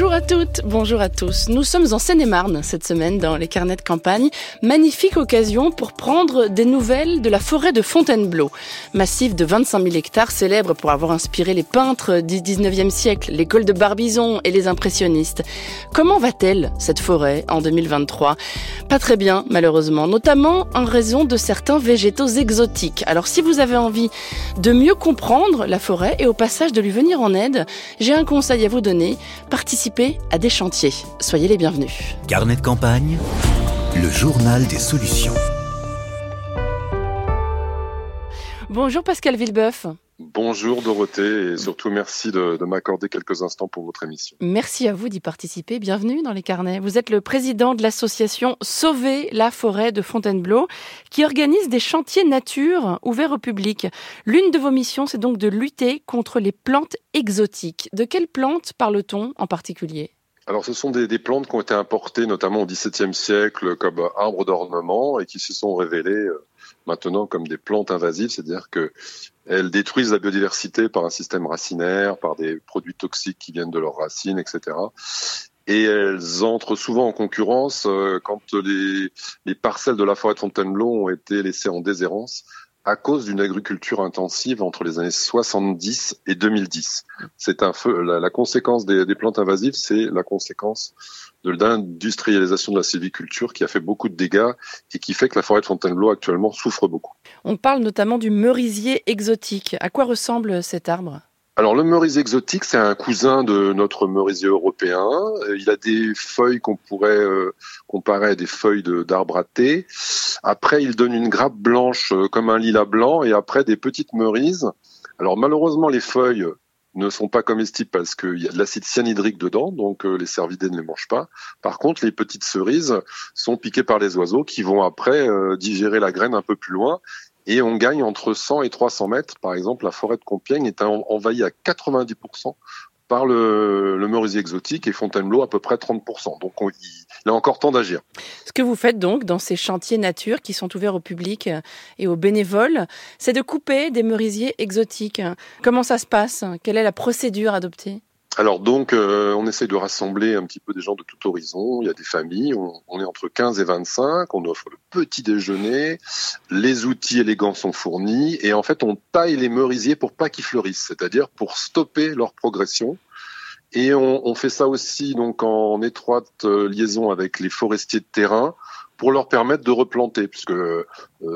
Bonjour à toutes, bonjour à tous. Nous sommes en Seine-et-Marne cette semaine dans les carnets de campagne. Magnifique occasion pour prendre des nouvelles de la forêt de Fontainebleau. Massif de 25 000 hectares célèbre pour avoir inspiré les peintres du 19e siècle, l'école de Barbizon et les impressionnistes. Comment va-t-elle cette forêt en 2023 Pas très bien malheureusement, notamment en raison de certains végétaux exotiques. Alors si vous avez envie de mieux comprendre la forêt et au passage de lui venir en aide, j'ai un conseil à vous donner participer à des chantiers. Soyez les bienvenus. Carnet de campagne, le journal des solutions. Bonjour Pascal Villeboeuf. Bonjour Dorothée et surtout merci de, de m'accorder quelques instants pour votre émission. Merci à vous d'y participer. Bienvenue dans les carnets. Vous êtes le président de l'association Sauver la forêt de Fontainebleau qui organise des chantiers nature ouverts au public. L'une de vos missions, c'est donc de lutter contre les plantes exotiques. De quelles plantes parle-t-on en particulier? Alors, ce sont des, des, plantes qui ont été importées notamment au XVIIe siècle comme arbres d'ornement et qui se sont révélées euh, maintenant comme des plantes invasives, c'est-à-dire que elles détruisent la biodiversité par un système racinaire, par des produits toxiques qui viennent de leurs racines, etc. Et elles entrent souvent en concurrence euh, quand les, les parcelles de la forêt de Fontainebleau ont été laissées en déshérence à cause d'une agriculture intensive entre les années 70 et 2010. C'est un feu. La, conséquence des, des, plantes invasives, c'est la conséquence de l'industrialisation de la sylviculture qui a fait beaucoup de dégâts et qui fait que la forêt de Fontainebleau actuellement souffre beaucoup. On parle notamment du merisier exotique. À quoi ressemble cet arbre? Alors le merisier exotique, c'est un cousin de notre merisier européen. Il a des feuilles qu'on pourrait euh, comparer à des feuilles d'arbre à thé. Après, il donne une grappe blanche euh, comme un lilas blanc et après des petites merises. Alors malheureusement, les feuilles ne sont pas comestibles parce qu'il y a de l'acide cyanhydrique dedans, donc euh, les cervidés ne les mangent pas. Par contre, les petites cerises sont piquées par les oiseaux qui vont après digérer la graine un peu plus loin et on gagne entre 100 et 300 mètres. Par exemple, la forêt de Compiègne est envahie à 90% par le, merisier exotique et Fontainebleau à peu près 30%. Donc on, il a encore temps d'agir. Ce que vous faites donc dans ces chantiers nature qui sont ouverts au public et aux bénévoles, c'est de couper des merisiers exotiques. Comment ça se passe? Quelle est la procédure adoptée? Alors donc, euh, on essaye de rassembler un petit peu des gens de tout horizon. Il y a des familles, on, on, est entre 15 et 25, on offre le petit déjeuner, les outils élégants sont fournis, et en fait, on taille les merisiers pour pas qu'ils fleurissent, c'est-à-dire pour stopper leur progression. Et on, on, fait ça aussi donc en étroite euh, liaison avec les forestiers de terrain pour leur permettre de replanter, puisque euh,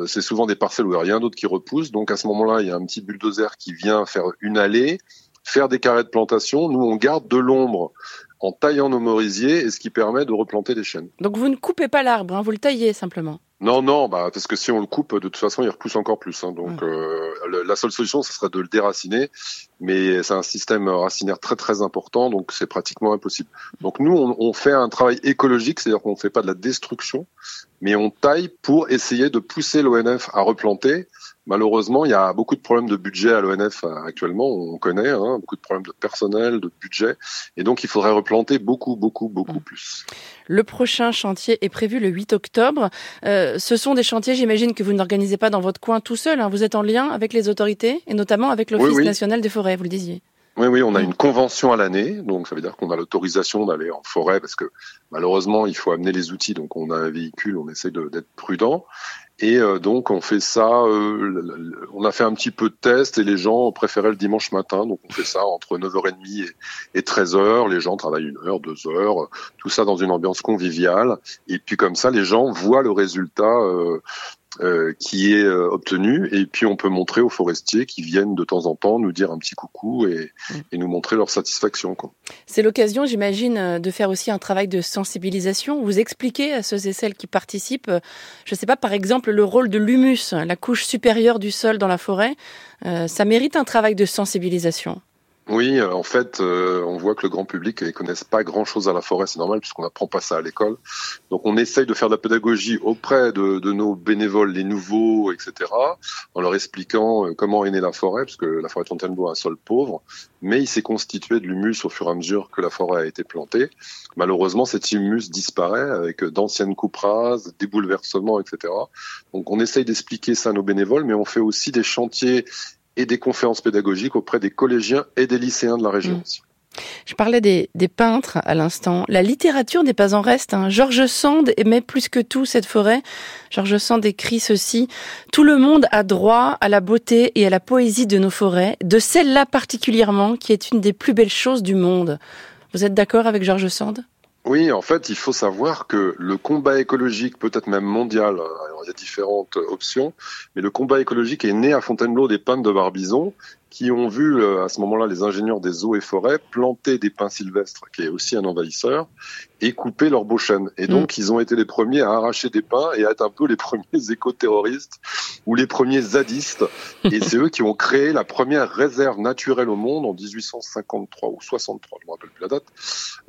c'est souvent des parcelles où il n'y a rien d'autre qui repousse. Donc à ce moment-là, il y a un petit bulldozer qui vient faire une allée faire des carrés de plantation. Nous, on garde de l'ombre en taillant nos merisiers et ce qui permet de replanter des chênes. Donc vous ne coupez pas l'arbre, hein, vous le taillez simplement non, non, bah, parce que si on le coupe, de toute façon, il repousse encore plus. Hein, donc, mmh. euh, le, la seule solution, ce serait de le déraciner, mais c'est un système racinaire très très important, donc c'est pratiquement impossible. Donc nous, on, on fait un travail écologique, c'est-à-dire qu'on ne fait pas de la destruction, mais on taille pour essayer de pousser l'ONF à replanter. Malheureusement, il y a beaucoup de problèmes de budget à l'ONF actuellement, on connaît, hein, beaucoup de problèmes de personnel, de budget, et donc il faudrait replanter beaucoup, beaucoup, beaucoup mmh. plus. Le prochain chantier est prévu le 8 octobre. Euh, ce sont des chantiers, j'imagine, que vous n'organisez pas dans votre coin tout seul. Hein. Vous êtes en lien avec les autorités et notamment avec l'Office oui, oui. national des forêts, vous le disiez. Oui, oui, on a une convention à l'année, donc ça veut dire qu'on a l'autorisation d'aller en forêt parce que malheureusement il faut amener les outils, donc on a un véhicule, on essaie d'être prudent. Et euh, donc on fait ça, euh, on a fait un petit peu de test et les gens préféraient le dimanche matin, donc on fait ça entre 9h30 et, et 13h, les gens travaillent une heure, deux heures, tout ça dans une ambiance conviviale. Et puis comme ça, les gens voient le résultat euh, euh, qui est euh, obtenu et puis on peut montrer aux forestiers qui viennent de temps en temps nous dire un petit coucou et, mmh. et nous montrer leur satisfaction. C'est l'occasion, j'imagine, euh, de faire aussi un travail de sensibilisation. Vous expliquez à ceux et celles qui participent, je ne sais pas, par exemple, le rôle de l'humus, la couche supérieure du sol dans la forêt. Euh, ça mérite un travail de sensibilisation. Oui, en fait, on voit que le grand public ne connaissent pas grand-chose à la forêt, c'est normal puisqu'on n'apprend pas ça à l'école. Donc on essaye de faire de la pédagogie auprès de, de, nos bénévoles, les nouveaux, etc., en leur expliquant comment est née la forêt, parce que la forêt de Fontainebleau a un sol pauvre, mais il s'est constitué de l'humus au fur et à mesure que la forêt a été plantée. Malheureusement, cet humus disparaît avec d'anciennes coupes des bouleversements, etc. Donc on essaye d'expliquer ça à nos bénévoles, mais on fait aussi des chantiers et des conférences pédagogiques auprès des collégiens et des lycéens de la région. Mmh. Je parlais des, peintres à l'instant. La littérature n'est pas en reste. Hein. Georges Sand aimait plus que tout cette forêt. Georges Sand écrit ceci. Tout le monde a droit à la beauté et à la poésie de nos forêts, de celle-là particulièrement, qui est une des plus belles choses du monde. Vous êtes d'accord avec Georges Sand? Oui, en fait, il faut savoir que le combat écologique, peut-être même mondial, alors il y a différentes options, mais le combat écologique est né à Fontainebleau des pins de Barbizon qui ont vu euh, à ce moment-là les ingénieurs des eaux et forêts planter des pins sylvestres, qui est aussi un envahisseur, et couper leurs beaux chênes. Et donc, mm. ils ont été les premiers à arracher des pins et à être un peu les premiers éco-terroristes ou les premiers zadistes. et c'est eux qui ont créé la première réserve naturelle au monde en 1853 ou 63, je ne me rappelle plus la date,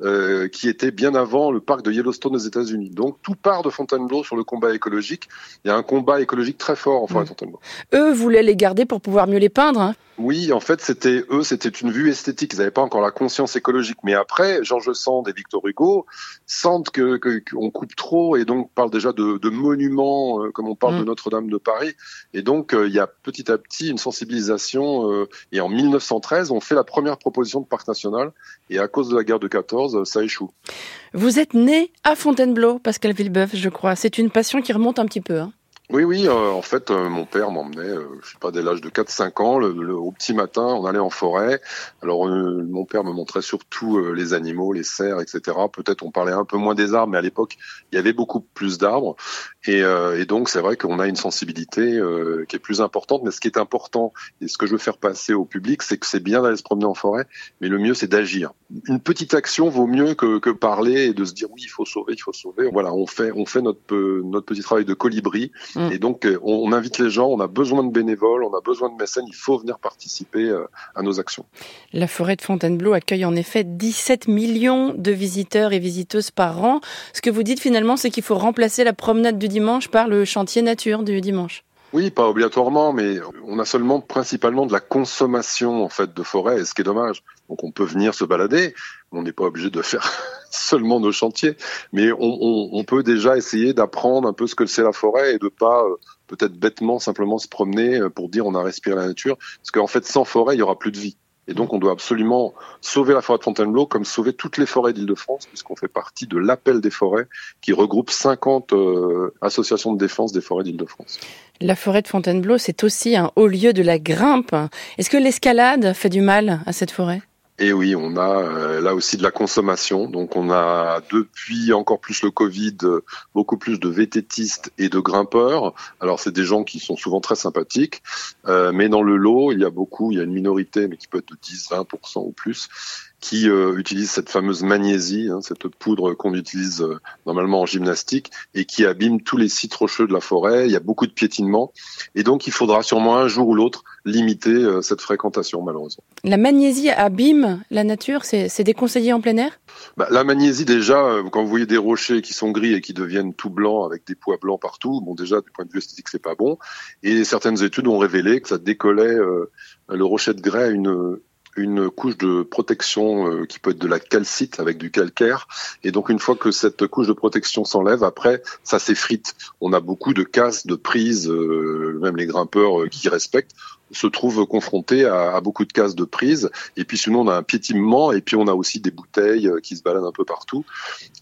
euh, qui était bien avant le parc de Yellowstone aux États-Unis. Donc, tout part de Fontainebleau sur le combat écologique. Il y a un combat écologique très fort en forêt de mm. Fontainebleau. Eux voulaient les garder pour pouvoir mieux les peindre. Hein oui, en fait, c'était eux, c'était une vue esthétique. Ils n'avaient pas encore la conscience écologique. Mais après, Georges Sand et Victor Hugo sentent que qu'on coupe trop et donc parlent déjà de, de monuments, euh, comme on parle de mm. Notre-Dame de Paris. Et donc, euh, il y a petit à petit une sensibilisation. Euh, et en 1913, on fait la première proposition de parc national. Et à cause de la guerre de 14, ça échoue. Vous êtes né à Fontainebleau, Pascal Villebeuf, je crois. C'est une passion qui remonte un petit peu. Hein. Oui, oui. Euh, en fait, euh, mon père m'emmenait, euh, je sais pas, dès l'âge de 4-5 ans, le, au petit matin, on allait en forêt. Alors, mon père me montrait surtout les animaux, les cerfs, etc. Peut-être on parlait un peu moins des arbres, mais à l'époque, il y avait beaucoup plus d'arbres. Et, et, donc, c'est vrai qu'on a une sensibilité qui est plus importante. Mais ce qui est important, et ce que je veux faire passer au public, c'est que c'est bien d'aller se promener en forêt, mais le mieux, c'est d'agir. Une petite action vaut mieux que, que parler et de se dire oui, il faut sauver, il faut sauver. Voilà, on fait, on fait notre, notre petit travail de colibri. Mm. Et donc, euh, on, invite les gens, on a besoin de bénévoles, on a besoin de mécènes, il faut venir participer euh, à nos actions. La forêt de Fontainebleau accueille en effet 17 millions de visiteurs et visiteuses par an. Ce que vous dites finalement, c'est qu'il faut remplacer la promenade du dimanche par le chantier nature du dimanche. Oui, pas obligatoirement, mais on a seulement principalement de la consommation en fait de forêt, ce qui est dommage. Donc on peut venir se balader, on n'est pas obligé de faire seulement nos chantiers, mais on, peut déjà essayer d'apprendre un peu ce que c'est la forêt et de pas euh, peut-être bêtement simplement se promener euh, pour dire on a respiré la nature, parce qu'en fait sans forêt il y aura plus de vie. Et donc, on doit absolument sauver la forêt de Fontainebleau comme sauver toutes les forêts d'Île-de-France, puisqu'on fait partie de l'appel des forêts qui regroupe 50 euh, associations de défense des forêts d'Île-de-France. La forêt de Fontainebleau, c'est aussi un haut lieu de la grimpe. Est-ce que l'escalade fait du mal à cette forêt? Et oui, on a euh, là aussi de la consommation. Donc on a depuis encore plus le Covid, beaucoup plus de vététistes et de grimpeurs. Alors c'est des gens qui sont souvent très sympathiques, euh, mais dans le lot, il y a beaucoup, il y a une minorité, mais qui peut être de 10-20% ou plus, qui euh, utilise cette fameuse magnésie, hein, cette poudre qu'on utilise euh, normalement en gymnastique et qui abîme tous les sites rocheux de la forêt. Il y a beaucoup de piétinement et donc il faudra sûrement un jour ou l'autre limiter euh, cette fréquentation malheureusement. La magnésie abîme la nature, c'est déconseillé en plein air? Bah, La magnésie déjà, quand vous voyez des rochers qui sont gris et qui deviennent tout blancs avec des poids blancs partout, bon déjà du point de vue esthétique c'est pas bon. Et certaines études ont révélé que ça décollait le rocher de grès à une une couche de protection euh, qui peut être de la calcite avec du calcaire. Et donc une fois que cette couche de protection s'enlève, après ça s'effrite. On a beaucoup de casses, de prises, euh, même les grimpeurs euh, qui respectent se trouvent confrontés à, beaucoup de casses de prises. Et puis sinon on a un piétinement et puis on a aussi des bouteilles qui se baladent un peu partout.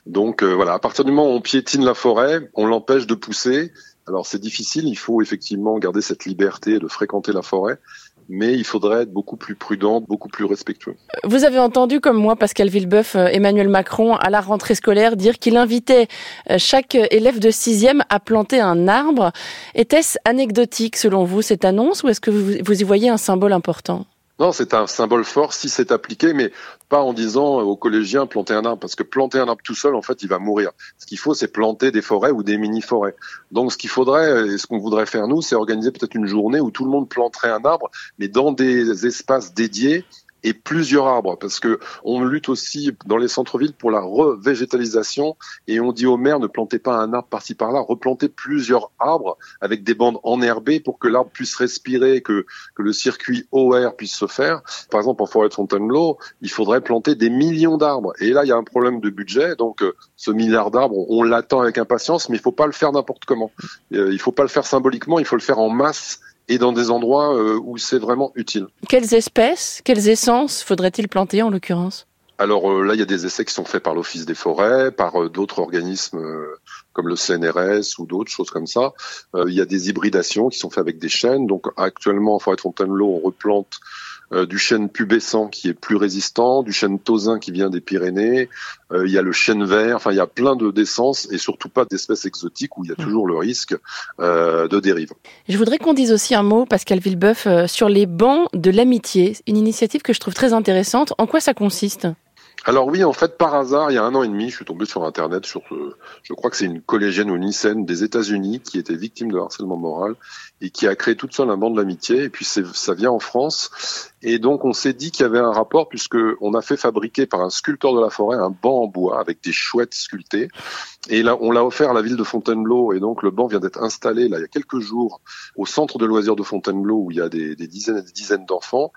Donc voilà, à partir du moment où on piétine la forêt, on l'empêche de pousser. Alors c'est difficile, il faut effectivement garder cette liberté de fréquenter la forêt, mais il faudrait être beaucoup plus prudent, beaucoup plus respectueux. Vous avez entendu, comme moi, Pascal Villebeuf, euh, Emmanuel Macron, à la rentrée scolaire, dire qu'il invitait euh, chaque élève de sixième à planter un arbre. Était-ce anecdotique, selon vous, cette annonce, ou est-ce que vous y voyez un symbole important? Non, c'est un symbole fort si c'est appliqué, mais pas en disant aux collégiens planter un arbre, parce que planter un arbre tout seul, en fait, il va mourir. Ce qu'il faut, c'est planter des forêts ou des mini-forêts. Donc, ce qu'il faudrait, et ce qu'on voudrait faire nous, c'est organiser peut-être une journée où tout le monde planterait un arbre, mais dans des espaces dédiés et plusieurs arbres, parce que on lutte aussi dans les centres-villes pour la revégétalisation et on dit aux maires ne plantez pas un arbre par-ci par-là, replantez plusieurs arbres avec des bandes enherbées pour que l'arbre puisse respirer, que, que le circuit OR puisse se faire. Par exemple, en forêt de Fontainebleau, il faudrait planter des millions d'arbres. Et là, il y a un problème de budget, donc euh, ce milliard d'arbres, on, l'attend avec impatience, mais il faut pas le faire n'importe comment. Euh, il faut pas le faire symboliquement, il faut le faire en masse et dans des endroits euh, où c'est vraiment utile. Quelles espèces, quelles essences faudrait-il planter en l'occurrence? Alors euh, là, il y a des essais qui sont faits par l'Office des forêts, par euh, d'autres organismes comme le CNRS ou d'autres choses comme ça. il y a des hybridations qui sont faites avec des chênes. Donc actuellement, en forêt de Fontainebleau, on replante du chêne pubescent qui est plus résistant, du chêne tausin qui vient des Pyrénées, euh, il y a le chêne vert, enfin il y a plein de d'essences et surtout pas d'espèces exotiques où il y a mm. toujours le risque euh, de dérive. Je voudrais qu'on dise aussi un mot, Pascal Villeboeuf, sur les bancs de l'amitié, une initiative que je trouve très intéressante. En quoi ça consiste? Alors oui, en fait, par hasard, il y a un an et demi, je suis tombé sur Internet sur, je crois que c'est une collégienne ou une lycéenne des États-Unis qui était victime de harcèlement moral et qui a créé toute seule un banc de l'amitié. Et puis ça vient en France. Et donc on s'est dit qu'il y avait un rapport puisque on a fait fabriquer par un sculpteur de la forêt un banc en bois avec des chouettes sculptées. Et là, on l'a offert à la ville de Fontainebleau. Et donc le banc vient d'être installé là il y a quelques jours au centre de loisirs de Fontainebleau où il y a des, des dizaines et des dizaines d'enfants.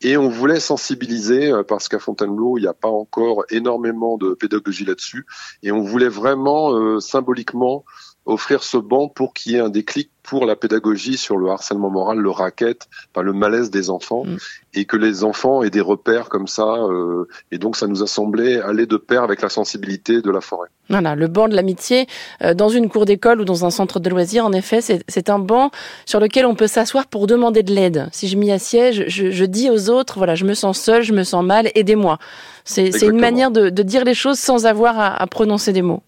Et on voulait sensibiliser euh, parce qu'à Fontainebleau il n'y a pas encore énormément de pédagogie là-dessus. Et on voulait vraiment euh, symboliquement offrir ce banc pour qu'il y ait un déclic pour la pédagogie sur le harcèlement moral, le racket, enfin, le malaise des enfants, mm. et que les enfants aient des repères comme ça. Euh, et donc, ça nous a semblé aller de pair avec la sensibilité de la forêt. Voilà, le banc de l'amitié euh, dans une cour d'école ou dans un centre de loisirs, en effet, c'est un banc sur lequel on peut s'asseoir pour demander de l'aide. Si je m'y assieds, je, je, dis aux autres, voilà, je me sens seul, je me sens mal, aidez-moi. C'est une manière de, de, dire les choses sans avoir à, à prononcer des mots.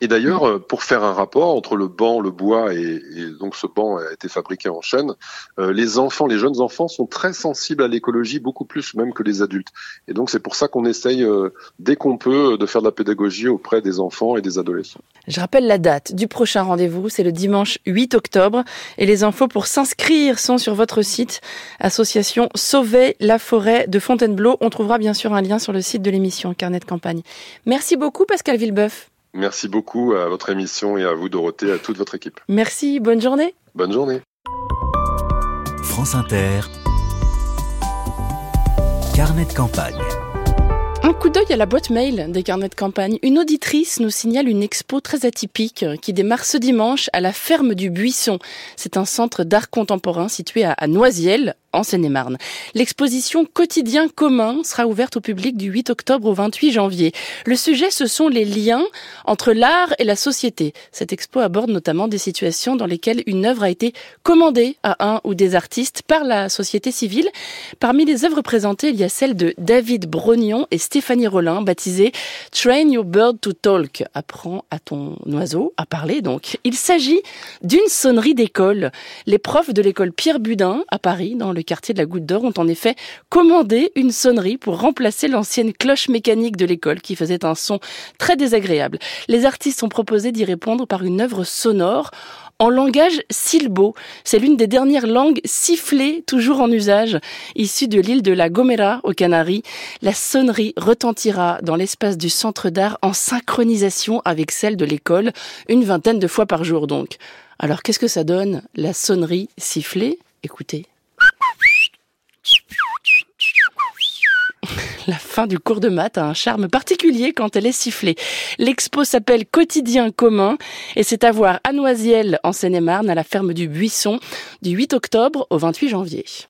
Et d'ailleurs, euh, pour faire un rapport entre le banc, le bois et, donc ce banc a été fabriqué en chêne, euh, les enfants, les jeunes enfants sont très sensibles à l'écologie, beaucoup plus même que les adultes. Et donc c'est pour ça qu'on essaye euh, dès qu'on peut de faire de la pédagogie auprès des enfants et des adolescents. Je rappelle la date du prochain rendez-vous, c'est le dimanche 8 octobre et les infos pour s'inscrire sont sur votre site association Sauver la forêt de Fontainebleau. On trouvera bien sûr un lien sur le site de l'émission Carnet de campagne. Merci beaucoup Pascal Villeboeuf. Merci beaucoup à votre émission et à vous, Dorothée, à toute votre équipe. Merci, bonne journée. Bonne journée. France Inter. Carnet de campagne. Un coup d'œil à la boîte mail des carnets de campagne. Une auditrice nous signale une expo très atypique qui démarre ce dimanche à la ferme du Buisson. C'est un centre d'art contemporain situé à Noisiel, en Seine-et-Marne. L'exposition Quotidien commun sera ouverte au public du 8 octobre au 28 janvier. Le sujet, ce sont les liens entre l'art et la société. Cette expo aborde notamment des situations dans lesquelles une œuvre a été commandée à un ou des artistes par la société civile. Parmi les œuvres présentées, il y a celle de David Brognon et Stéphanie Rollin, baptisée Train Your Bird to Talk. Apprends à ton oiseau à parler, donc. Il s'agit d'une sonnerie d'école. Les profs de l'école Pierre Budin à Paris, dans le quartier de la Goutte d'Or ont en effet commandé une sonnerie pour remplacer l'ancienne cloche mécanique de l'école qui faisait un son très désagréable. Les artistes ont proposé d'y répondre par une œuvre sonore en langage silbo. C'est l'une des dernières langues sifflées toujours en usage. Issue de l'île de la Gomera aux Canaries, la sonnerie retentira dans l'espace du centre d'art en synchronisation avec celle de l'école, une vingtaine de fois par jour donc. Alors qu'est-ce que ça donne, la sonnerie sifflée? Écoutez. La fin du cours de maths a un charme particulier quand elle est sifflée. L'expo s'appelle Quotidien commun et c'est à voir à Noisiel en Seine-et-Marne à la ferme du Buisson du 8 octobre au 28 janvier.